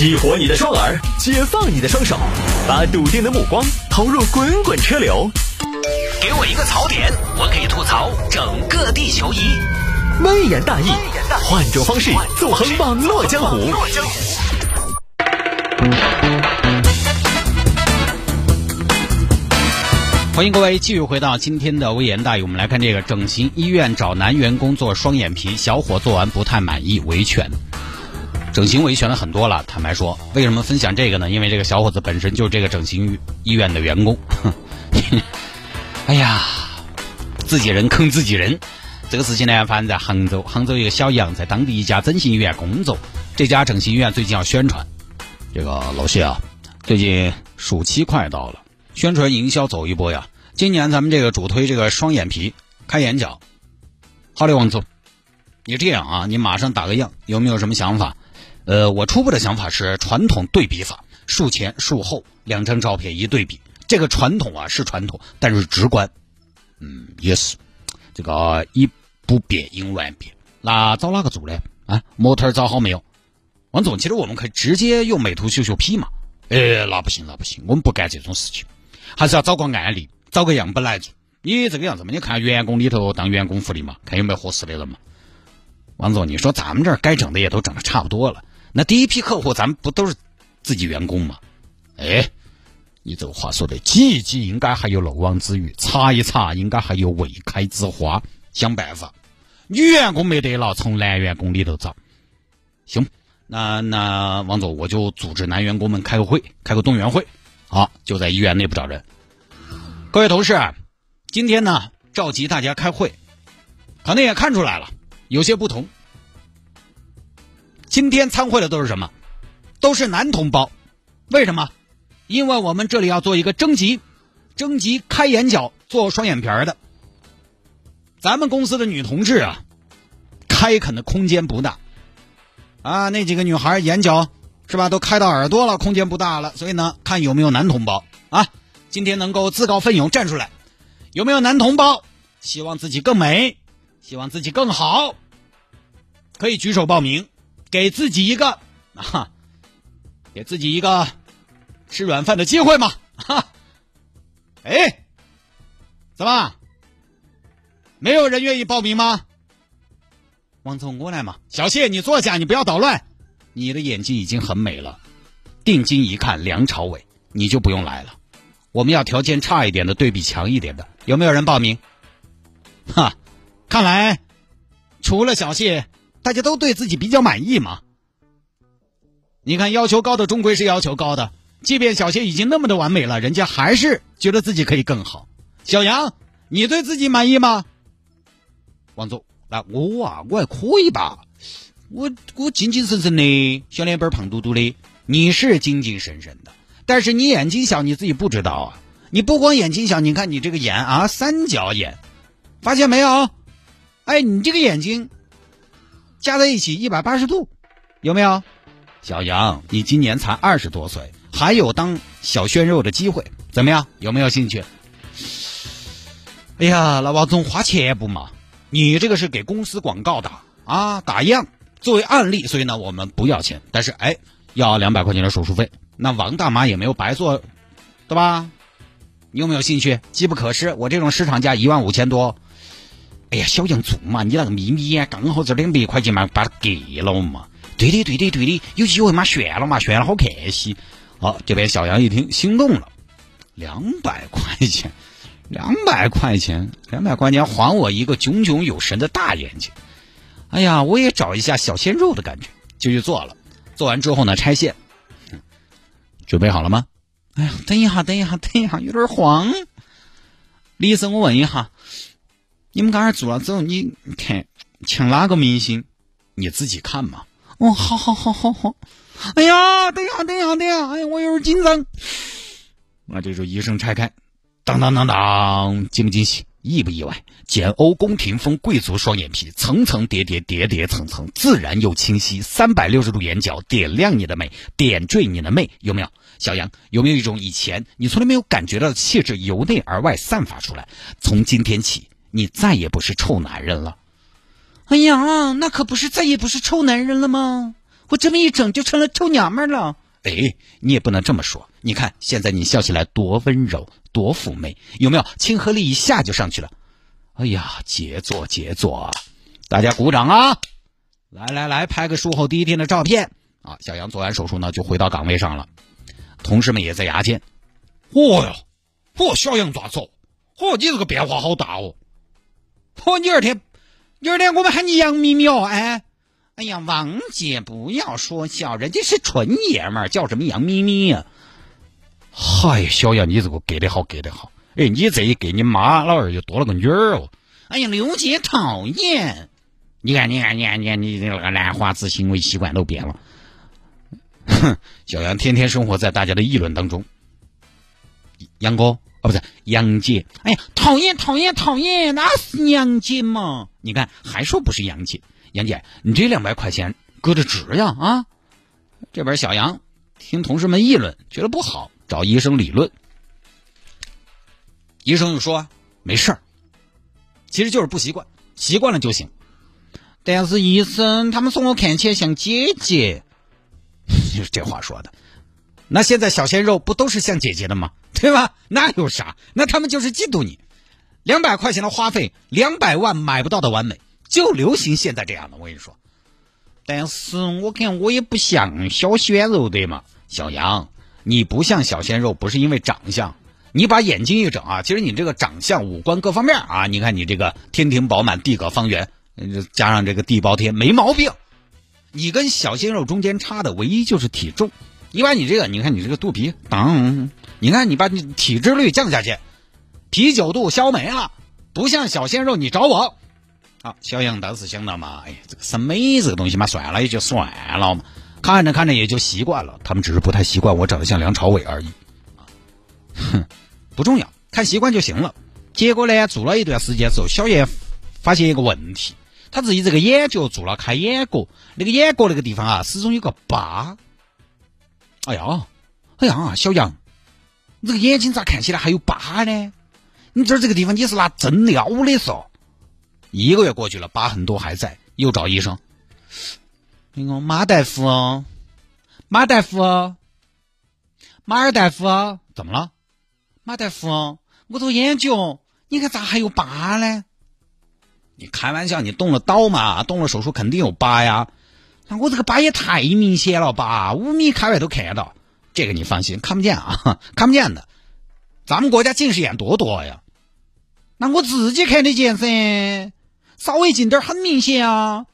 激活你的双耳，解放你的双手，把笃定的目光投入滚滚车流。给我一个槽点，我可以吐槽整个地球仪。微言大义，换种方式纵横网络江湖。欢迎各位继续回到今天的微言大义，我们来看这个整形医院找男员工做双眼皮，小伙做完不太满意，维权。整形维权了很多了，坦白说，为什么分享这个呢？因为这个小伙子本身就是这个整形医院的员工。哎呀，自己人坑自己人。这个事情呢，发生在杭州。杭州一个小杨在当地一家整形医院工作。这家整形医院最近要宣传，这个老谢啊，最近暑期快到了，宣传营销走一波呀。今年咱们这个主推这个双眼皮开眼角。好嘞，王总，你这样啊，你马上打个样，有没有什么想法？呃，我初步的想法是传统对比法，术前术后两张照片一对比，这个传统啊是传统，但是直观，嗯，也是，这个以不变应万变。那找哪个做呢？啊，模特找好没有？王总，其实我们可以直接用美图秀秀 P 嘛。哎，那不行，那不行，我们不干这种事情，还是要找个案例，找个样本来做。你这个样子嘛，你看员工里头当员工福利嘛，看有没有合适的人嘛。王总，你说咱们这儿该整的也都整的差不多了。那第一批客户，咱们不都是自己员工吗？哎，你这个话说的，挤一挤应该还有漏网之鱼，查一查应该还有未开之花，想办法。女员工没得了，从男员工里头找。行，那那王总，我就组织男员工们开个会，开个动员会。好，就在医院内部找人。各位同事，今天呢召集大家开会，可能也看出来了，有些不同。今天参会的都是什么？都是男同胞。为什么？因为我们这里要做一个征集，征集开眼角做双眼皮儿的。咱们公司的女同志啊，开垦的空间不大啊。那几个女孩眼角是吧，都开到耳朵了，空间不大了。所以呢，看有没有男同胞啊，今天能够自告奋勇站出来，有没有男同胞希望自己更美，希望自己更好，可以举手报名。给自己一个啊，给自己一个吃软饭的机会嘛！哈，哎，怎么没有人愿意报名吗？王总过来嘛，小谢你坐下，你不要捣乱。你的眼睛已经很美了，定睛一看，梁朝伟，你就不用来了。我们要条件差一点的，对比强一点的，有没有人报名？哈，看来除了小谢。大家都对自己比较满意嘛？你看，要求高的终归是要求高的，即便小谢已经那么的完美了，人家还是觉得自己可以更好。小杨，你对自己满意吗？王总，那我啊，我还可以吧？我我精精神神的，小脸板胖嘟嘟的，你是精精神神的，但是你眼睛小，你自己不知道啊？你不光眼睛小，你看你这个眼啊，三角眼，发现没有？哎，你这个眼睛。加在一起一百八十度，有没有？小杨，你今年才二十多岁，还有当小鲜肉的机会，怎么样？有没有兴趣？哎呀，老王总花钱不嘛？你这个是给公司广告的啊，打样作为案例，所以呢，我们不要钱，但是哎，要两百块钱的手术费。那王大妈也没有白做，对吧？你有没有兴趣？机不可失，我这种市场价一万五千多。哎呀，小杨做嘛，你那个秘密啊，刚好这两百块钱嘛，把它给了嘛。对的，对的，对的，有机会嘛，炫了嘛，炫了好看些。好，这边小杨一听心动了，两百块钱，两百块钱，两百块钱还我一个炯炯有神的大眼睛。哎呀，我也找一下小鲜肉的感觉，就去做了。做完之后呢，拆线。准备好了吗？哎呀，等一下，等一下，等一下，有点慌。李医生，我问一下。你们刚才做了之后，你看像哪个明星？你自己看嘛。哦，好好好好好。哎呀，等一下，等一下，等一下，哎呀，我有点紧张。那这时候医生拆开，当当当当，惊不惊喜？意不意外？简欧宫廷风贵族双眼皮，层层叠叠，叠叠层层，自然又清晰。三百六十度眼角，点亮你的美，点缀你的媚，有没有？小杨，有没有一种以前你从来没有感觉到的气质，由内而外散发出来？从今天起。你再也不是臭男人了，哎呀，那可不是再也不是臭男人了吗？我这么一整就成了臭娘们了。哎，你也不能这么说。你看现在你笑起来多温柔，多妩媚，有没有？亲和力一下就上去了。哎呀，杰作杰作，大家鼓掌啊！来来来，拍个术后第一天的照片啊！小杨做完手术呢，就回到岗位上了，同事们也在牙尖。嚯哟，嚯，小杨咋走？嚯，你这个变化好大哦！嚯，你二天，你二天我们喊你杨咪咪哦，哎。哎呀，王姐不要说笑，人家是纯爷们儿，叫什么杨咪咪呀？嗨，小杨，你这个给的好，给的好。哎，你这一给你妈老二又多了个女儿哦。哎呀，刘姐讨厌。你看，你看，你看，你看，你那个兰花指行为习惯都变了。哼，小杨天天生活在大家的议论当中。杨哥，哦，不是杨姐。哎呀，讨厌，讨厌，讨厌，那是杨姐嘛？你看，还说不是杨姐。杨姐，你这两百块钱搁着值呀啊！这边小杨听同事们议论，觉得不好，找医生理论。医生又说没事儿，其实就是不习惯，习惯了就行。但是医生他们说我看起来像姐姐，就 是这话说的。那现在小鲜肉不都是像姐姐的吗？对吧？那有啥？那他们就是嫉妒你。两百块钱的花费，两百万买不到的完美。就流行现在这样的，我跟你说。但是我看我也不像小鲜肉对吗？小杨，你不像小鲜肉，不是因为长相，你把眼睛一整啊，其实你这个长相、五官各方面啊，你看你这个天庭饱满、地阁方圆，加上这个地包天，没毛病。你跟小鲜肉中间差的唯一就是体重。你把你这个，你看你这个肚皮，当，你看你把你体脂率降下去，啤酒肚消没了，不像小鲜肉，你找我。好，小杨当时想到嘛，哎，这个审美这个东西嘛，算了也就算了嘛，看着看着也就习惯了。他们只是不太习惯我长得像梁朝伟而已，哼，不重要，看习惯就行了。结果呢，做了一段时间之后，小杨发现一个问题，他自己这个眼角做了开眼角，那个眼角那个地方啊，始终有个疤。哎呀，哎呀，小杨，你这个眼睛咋看起来还有疤呢？你这儿这个地方你是拿针撩的嗦？一个月过去了，疤痕都还在，又找医生。那个马大夫，马大夫，马尔大夫，怎么了？马大夫，我这个眼角，你看咋还有疤呢？你开玩笑，你动了刀嘛？动了手术肯定有疤呀。那我这个疤也太明显了吧？五米开外都看到。这个你放心，看不见啊，看不见的。咱们国家近视眼多多呀。那我自己看得见噻。稍微近点很明显啊，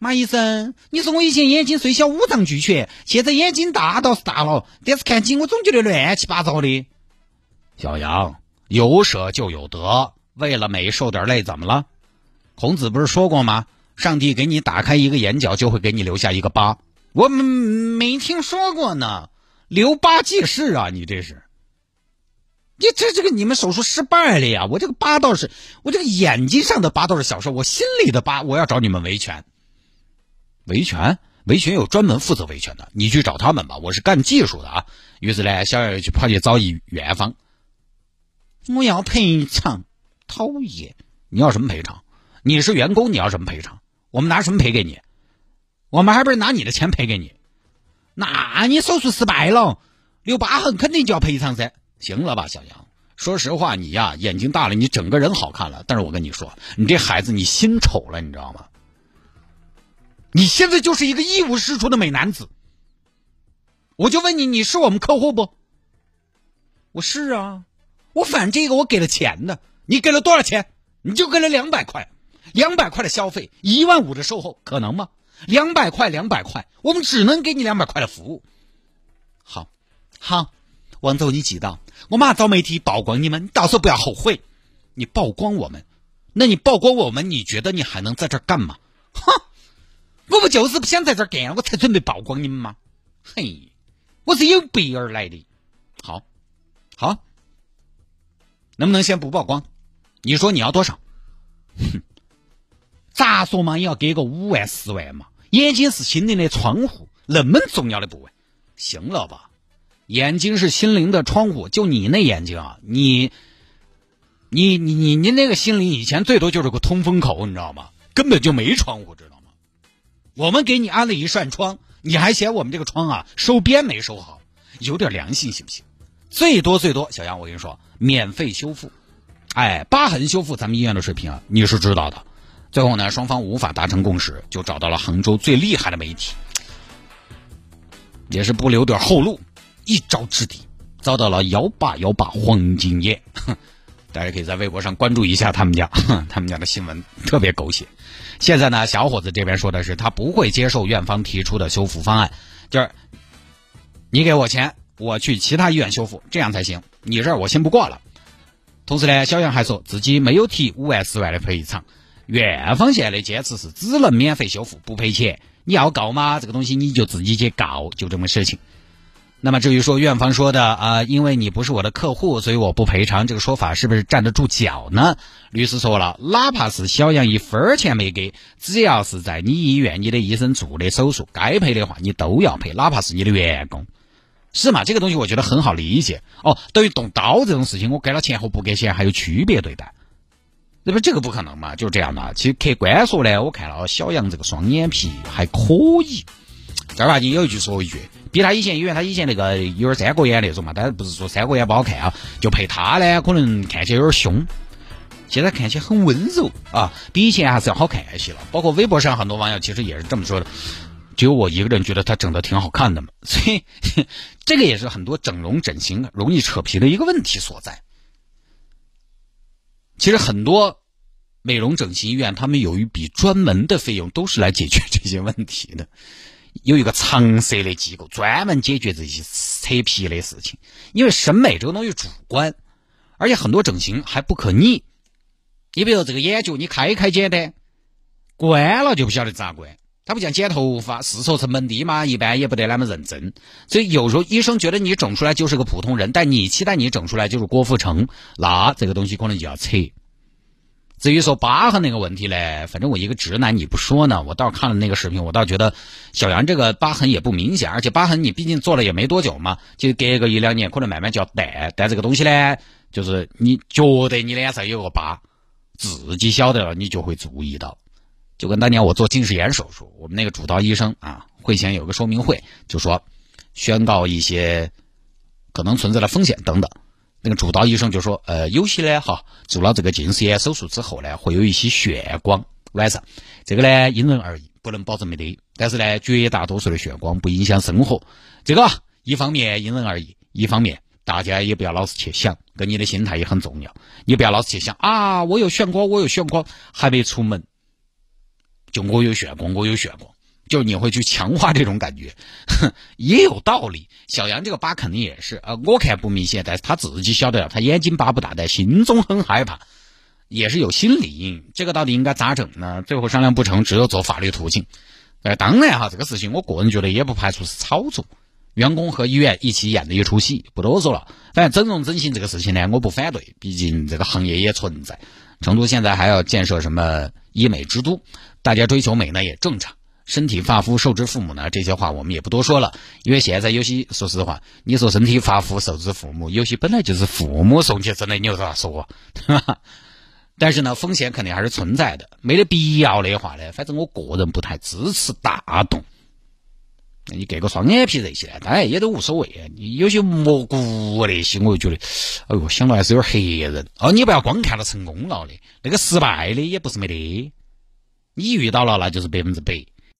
马医生，你说我以前眼睛虽小五脏俱全，现在眼睛大倒是大了，但是看起我总觉得乱七八糟的。小杨，有舍就有得，为了美受点累怎么了？孔子不是说过吗？上帝给你打开一个眼角，就会给你留下一个疤。我没听说过呢，留疤记事啊，你这是。你这这个你们手术失败了呀！我这个疤倒是，我这个眼睛上的疤倒是小事，我心里的疤我要找你们维权。维权？维权有专门负责维权的，你去找他们吧。我是干技术的啊。于是呢，小杨就跑去找一院方。我要赔偿，讨厌！你要什么赔偿？你是员工，你要什么赔偿？我们拿什么赔给你？我们还不是拿你的钱赔给你？那你手术失败了，留疤痕肯定就要赔偿噻。行了吧，小杨。说实话，你呀，眼睛大了，你整个人好看了。但是我跟你说，你这孩子，你心丑了，你知道吗？你现在就是一个一无是处的美男子。我就问你，你是我们客户不？我是啊，我反正这个我给了钱的。你给了多少钱？你就给了两百块，两百块的消费，一万五的售后，可能吗？两百块，两百块，我们只能给你两百块的服务。好，好。王总，你记到，我马上找媒体曝光你们，你到时候不要后悔。你曝光我们，那你曝光我们，你觉得你还能在这儿干吗？哼，我不就是不想在这儿干，我才准备曝光你们吗？嘿，我是有备而来的。好，好，能不能先不曝光？你说你要多少？哼，咋说嘛，也要给个五万、十万嘛。眼睛是心灵的窗户，那么重要的部位，行了吧？眼睛是心灵的窗户，就你那眼睛啊，你，你你你你那个心灵以前最多就是个通风口，你知道吗？根本就没窗户，知道吗？我们给你安了一扇窗，你还嫌我们这个窗啊收边没收好，有点良心行不行？最多最多，小杨，我跟你说，免费修复。哎，疤痕修复，咱们医院的水平啊，你是知道的。最后呢，双方无法达成共识，就找到了杭州最厉害的媒体，也是不留点后路，一招制敌，遭到了幺八幺八黄金叶。大家可以在微博上关注一下他们家，他们家的新闻特别狗血。现在呢，小伙子这边说的是他不会接受院方提出的修复方案，就是你给我钱，我去其他医院修复，这样才行。你这儿我先不挂了。同时呢，小杨还说自己没有提五万、十万的赔偿。院方现在的坚持是只能免费修复，不赔钱。你要告吗？这个东西你就自己去告，就这么事情。那么至于说院方说的啊，因为你不是我的客户，所以我不赔偿，这个说法是不是站得住脚呢？律师说了，哪怕是小杨一分钱没给，只要是在你医院你的医生做的手术，该赔的话你都要赔，哪怕是你的员工。是嘛？这个东西我觉得很好理解哦。等于动刀这种事情，我给了钱和不给钱还有区别对待，那么这个不可能嘛？就是这样的。其实客观说呢，我看了小杨这个双眼皮还可以。正儿八经有一句说一句，比他以前，因为他以前那个有点三国眼那种嘛，但是不是说三国眼不好看啊，就配他呢，可能看起来有点凶。现在看起来很温柔啊，比以前还是要好看一些了。包括微博上很多网友其实也是这么说的。只有我一个人觉得他整的挺好看的嘛，所以 这个也是很多整容整形容易扯皮的一个问题所在。其实很多美容整形医院，他们有一笔专门的费用，都是来解决这些问题的。有一个常设的机构，专门解决这些扯皮的事情。因为审美这个东西主观，而且很多整形还不可逆。你比如这个眼角，你开开简单，关了就不晓得咋关。他不像剪头发，试错成本低嘛，一般也不得那么认真。所以有时候医生觉得你整出来就是个普通人，但你期待你整出来就是郭富城，那这个东西可能就要扯。至于说疤痕那个问题呢，反正我一个直男你不说呢，我倒看了那个视频，我倒觉得小杨这个疤痕也不明显，而且疤痕你毕竟做了也没多久嘛，就隔个一两年可能慢慢就要淡。但这个东西呢，就是你觉得你脸上有个疤，自己晓得了，你就会注意到。就跟当年我做近视眼手术，我们那个主刀医生啊，会前有个说明会，就说宣告一些可能存在的风险等等。那个主刀医生就说，呃，有些呢，哈，做了这个近视眼手术之后呢，会有一些眩光，晚上，这个呢因人而异，不能保证没得。但是呢，绝大多数的眩光不影响生活。这个一方面因人而异，一方面大家也不要老是去想，跟你的心态也很重要。你不要老是去想啊，我有眩光，我有眩光，还没出门。就我有眩光，我有眩光，就你会去强化这种感觉，也有道理。小杨这个疤肯定也是，呃，我看不明显，但是他自己晓得，他眼睛疤不大，但心中很害怕，也是有心理阴影。这个到底应该咋整呢？最后商量不成，只有走法律途径。呃，当然哈，这个事情我个人觉得也不排除是操作，员工和医院一起演的一出戏，不多说了。反正整容整形这个事情呢，我不反对，毕竟这个行业也存在。成都现在还要建设什么医美之都？大家追求美呢也正常，身体发肤受之父母呢这些话我们也不多说了，因为现在有些说实话，你说身体发肤受之父母，有些本来就是父母送去，真的你又咋说？对吧？但是呢，风险肯定还是存在的，没得必要的话呢，反正我个人不太支持大动。你给个双眼皮这些呢，当然也都无所谓。你有些蘑菇那些，我就觉得，哎呦，想到还是有点吓人。哦，你不要光看到成功了的，那个失败的也不是没得。你遇到了，那就是百分之百。